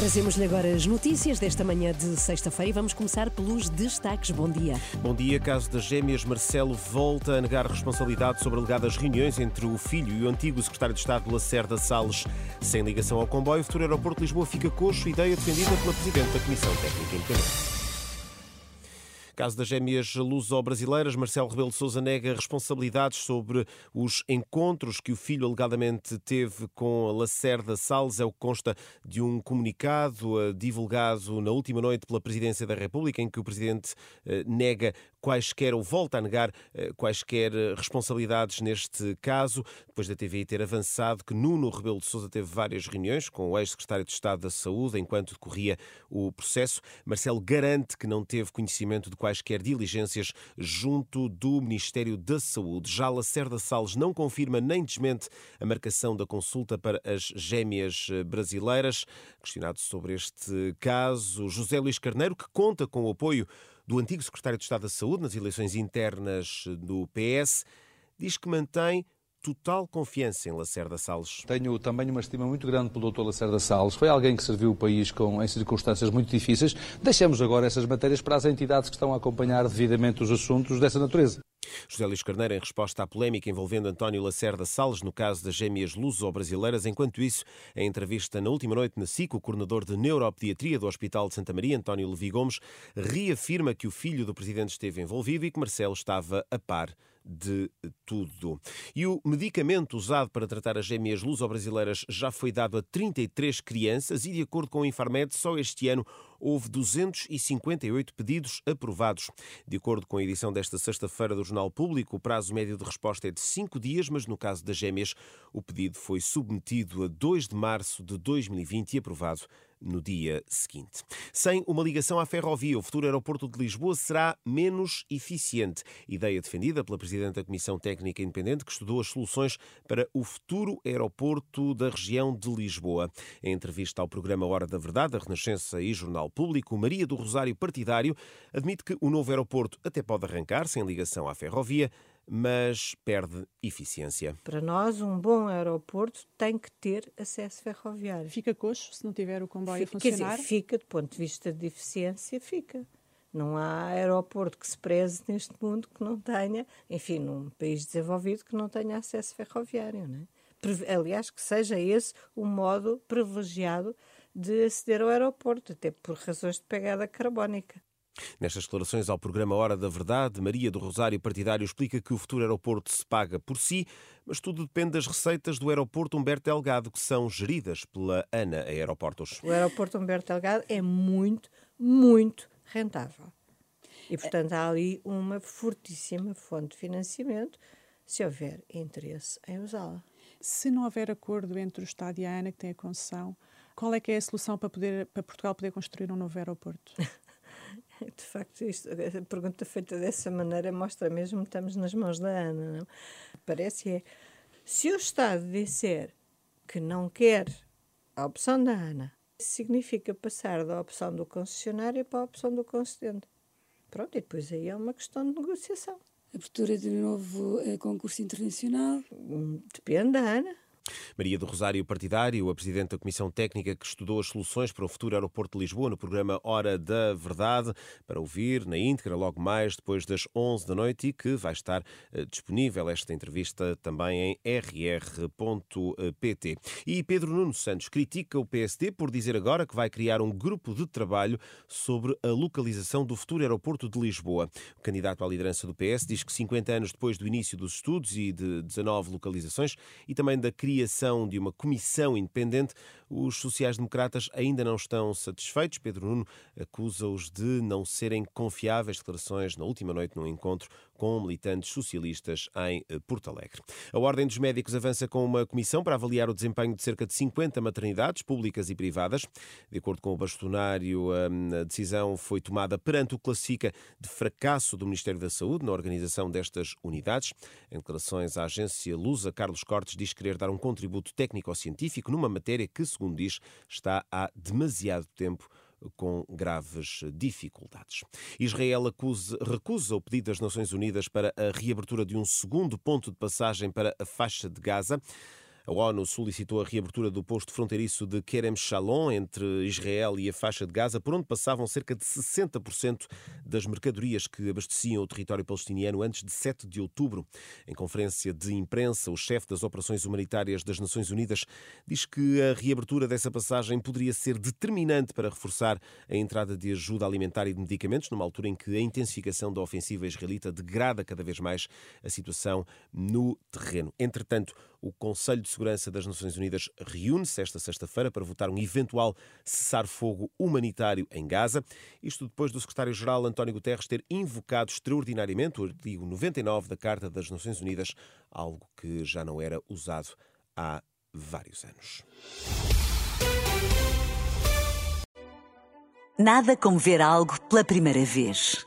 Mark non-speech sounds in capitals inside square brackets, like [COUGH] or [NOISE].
Trazemos-lhe agora as notícias desta manhã de sexta-feira e vamos começar pelos destaques. Bom dia. Bom dia. Caso das gêmeas, Marcelo volta a negar responsabilidade sobre alegadas reuniões entre o filho e o antigo secretário de Estado Lacerda Salles. Sem ligação ao comboio, o futuro aeroporto de Lisboa fica coxo, ideia defendida pela Presidente da Comissão Técnica Independente. Caso das gêmeas luso-brasileiras, Marcelo Rebelo de Sousa nega responsabilidades sobre os encontros que o filho alegadamente teve com Lacerda Salles. É o que consta de um comunicado eh, divulgado na última noite pela Presidência da República, em que o Presidente eh, nega quaisquer ou volta a negar eh, quaisquer responsabilidades neste caso, depois da TVI ter avançado que Nuno Rebelo de Sousa teve várias reuniões com o ex-secretário de Estado da Saúde enquanto decorria o processo. Marcelo garante que não teve conhecimento de quais quaisquer diligências junto do Ministério da Saúde. Já Lacerda Salles não confirma nem desmente a marcação da consulta para as gêmeas brasileiras. Questionado sobre este caso, José Luís Carneiro, que conta com o apoio do antigo secretário de Estado da Saúde nas eleições internas do PS, diz que mantém total confiança em Lacerda Salles. Tenho também uma estima muito grande pelo Dr. Lacerda Salles. Foi alguém que serviu o país com, em circunstâncias muito difíceis. Deixemos agora essas matérias para as entidades que estão a acompanhar devidamente os assuntos dessa natureza. José Luís Carneiro, em resposta à polémica envolvendo António Lacerda Salles no caso das gêmeas luso-brasileiras. Enquanto isso, em entrevista na última noite na SIC, o coordenador de neuropediatria do Hospital de Santa Maria, António Levi Gomes, reafirma que o filho do presidente esteve envolvido e que Marcelo estava a par de tudo. E o medicamento usado para tratar as gêmeas luso-brasileiras já foi dado a 33 crianças e, de acordo com o Infarmed, só este ano houve 258 pedidos aprovados. De acordo com a edição desta sexta-feira do Jornal Público, o prazo médio de resposta é de cinco dias, mas no caso das gêmeas, o pedido foi submetido a 2 de março de 2020 e aprovado no dia seguinte. Sem uma ligação à ferrovia, o futuro aeroporto de Lisboa será menos eficiente. Ideia defendida pela Presidente da Comissão Técnica Independente, que estudou as soluções para o futuro aeroporto da região de Lisboa. Em entrevista ao programa Hora da Verdade, da Renascença e Jornal Público, Maria do Rosário Partidário admite que o novo aeroporto até pode arrancar sem ligação à ferrovia, mas perde eficiência. Para nós, um bom aeroporto tem que ter acesso ferroviário. Fica coxo se não tiver o comboio fica, a funcionar? Quer dizer, fica, do ponto de vista de eficiência, fica. Não há aeroporto que se preze neste mundo que não tenha, enfim, num país desenvolvido, que não tenha acesso ferroviário. Não é? Aliás, que seja esse o modo privilegiado de aceder ao aeroporto, até por razões de pegada carbónica. Nestas declarações ao programa Hora da Verdade, Maria do Rosário Partidário explica que o futuro aeroporto se paga por si, mas tudo depende das receitas do aeroporto Humberto Delgado, que são geridas pela ANA Aeroportos. O aeroporto Humberto Delgado é muito, muito rentável. E, portanto, há ali uma fortíssima fonte de financiamento, se houver interesse em usá-la. Se não houver acordo entre o Estado e a ANA, que tem a concessão, qual é que é a solução para, poder, para Portugal poder construir um novo aeroporto? [LAUGHS] [LAUGHS] De facto, isto, a pergunta feita dessa maneira mostra mesmo que estamos nas mãos da Ana. Não? Parece é, se o Estado disser que não quer a opção da Ana, significa passar da opção do concessionário para a opção do concedente. Pronto, e depois aí é uma questão de negociação. Abertura de novo eh, concurso internacional? Hum, depende da Ana. Maria do Rosário Partidário, a Presidente da Comissão Técnica que estudou as soluções para o futuro aeroporto de Lisboa no programa Hora da Verdade, para ouvir na íntegra logo mais depois das 11 da noite e que vai estar eh, disponível esta entrevista também em rr.pt. E Pedro Nuno Santos critica o PSD por dizer agora que vai criar um grupo de trabalho sobre a localização do futuro aeroporto de Lisboa. O candidato à liderança do PS diz que 50 anos depois do início dos estudos e de 19 localizações e também da criação criação de uma comissão independente, os sociais-democratas ainda não estão satisfeitos. Pedro Nuno acusa-os de não serem confiáveis. Declarações na última noite num encontro com militantes socialistas em eh, Porto Alegre. A Ordem dos Médicos avança com uma comissão para avaliar o desempenho de cerca de 50 maternidades públicas e privadas. De acordo com o bastonário, hum, a decisão foi tomada perante o classifica de fracasso do Ministério da Saúde na organização destas unidades. Em declarações à agência Lusa, Carlos Cortes diz querer dar um contributo técnico-científico numa matéria que, segundo diz, está há demasiado tempo com graves dificuldades. Israel acusa, recusa o pedido das Nações Unidas para a reabertura de um segundo ponto de passagem para a faixa de Gaza. A ONU solicitou a reabertura do posto fronteiriço de Kerem Shalom entre Israel e a faixa de Gaza, por onde passavam cerca de 60% das mercadorias que abasteciam o território palestiniano antes de 7 de outubro. Em conferência de imprensa, o chefe das operações humanitárias das Nações Unidas diz que a reabertura dessa passagem poderia ser determinante para reforçar a entrada de ajuda alimentar e de medicamentos, numa altura em que a intensificação da ofensiva israelita degrada cada vez mais a situação no terreno. Entretanto, o Conselho de Segurança das Nações Unidas reúne-se esta sexta-feira para votar um eventual cessar-fogo humanitário em Gaza. Isto depois do secretário-geral António Guterres ter invocado extraordinariamente o artigo 99 da Carta das Nações Unidas, algo que já não era usado há vários anos. Nada como ver algo pela primeira vez.